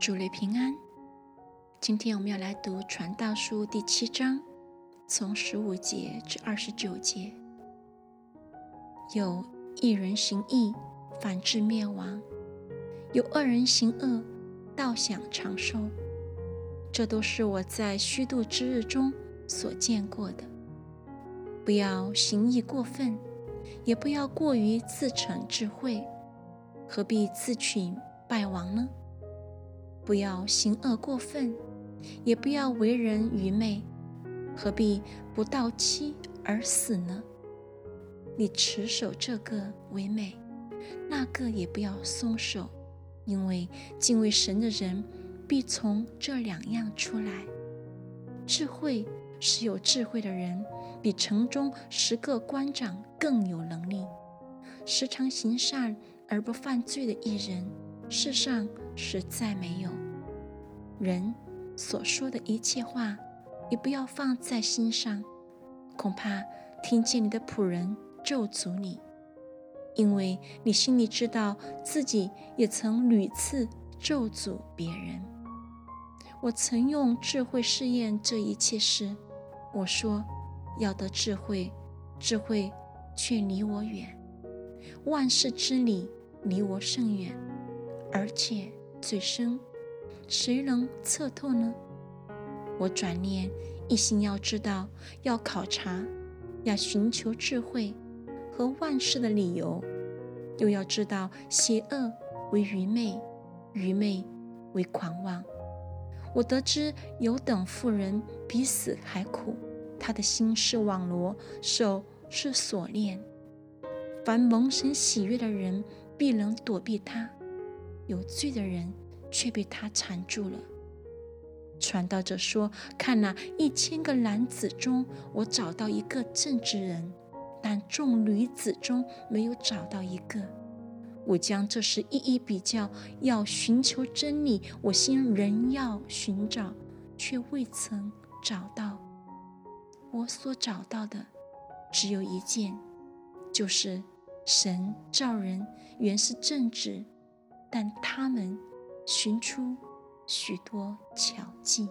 主内平安。今天我们要来读《传道书》第七章，从十五节至二十九节。有一人行义，反致灭亡；有恶人行恶，倒享长寿。这都是我在虚度之日中所见过的。不要行义过分，也不要过于自逞智慧，何必自取败亡呢？不要行恶过分，也不要为人愚昧，何必不到期而死呢？你持守这个为美，那个也不要松手，因为敬畏神的人必从这两样出来。智慧是有智慧的人，比城中十个官长更有能力。时常行善而不犯罪的一人。世上实在没有人所说的一切话，也不要放在心上，恐怕听见你的仆人咒诅你，因为你心里知道自己也曾屡次咒诅别人。我曾用智慧试验这一切事，我说要得智慧，智慧却离我远，万事之理离我甚远。而且最深，谁能测透呢？我转念一心要知道，要考察，要寻求智慧和万事的理由，又要知道邪恶为愚昧，愚昧为狂妄。我得知有等妇人比死还苦，她的心是网罗，手是锁链。凡蒙神喜悦的人，必能躲避他。有罪的人却被他缠住了。传道者说：“看那一千个男子中，我找到一个正直人，但众女子中没有找到一个。我将这事一一比较，要寻求真理。我心仍要寻找，却未曾找到。我所找到的只有一件，就是神造人原是正直。”但他们寻出许多巧计。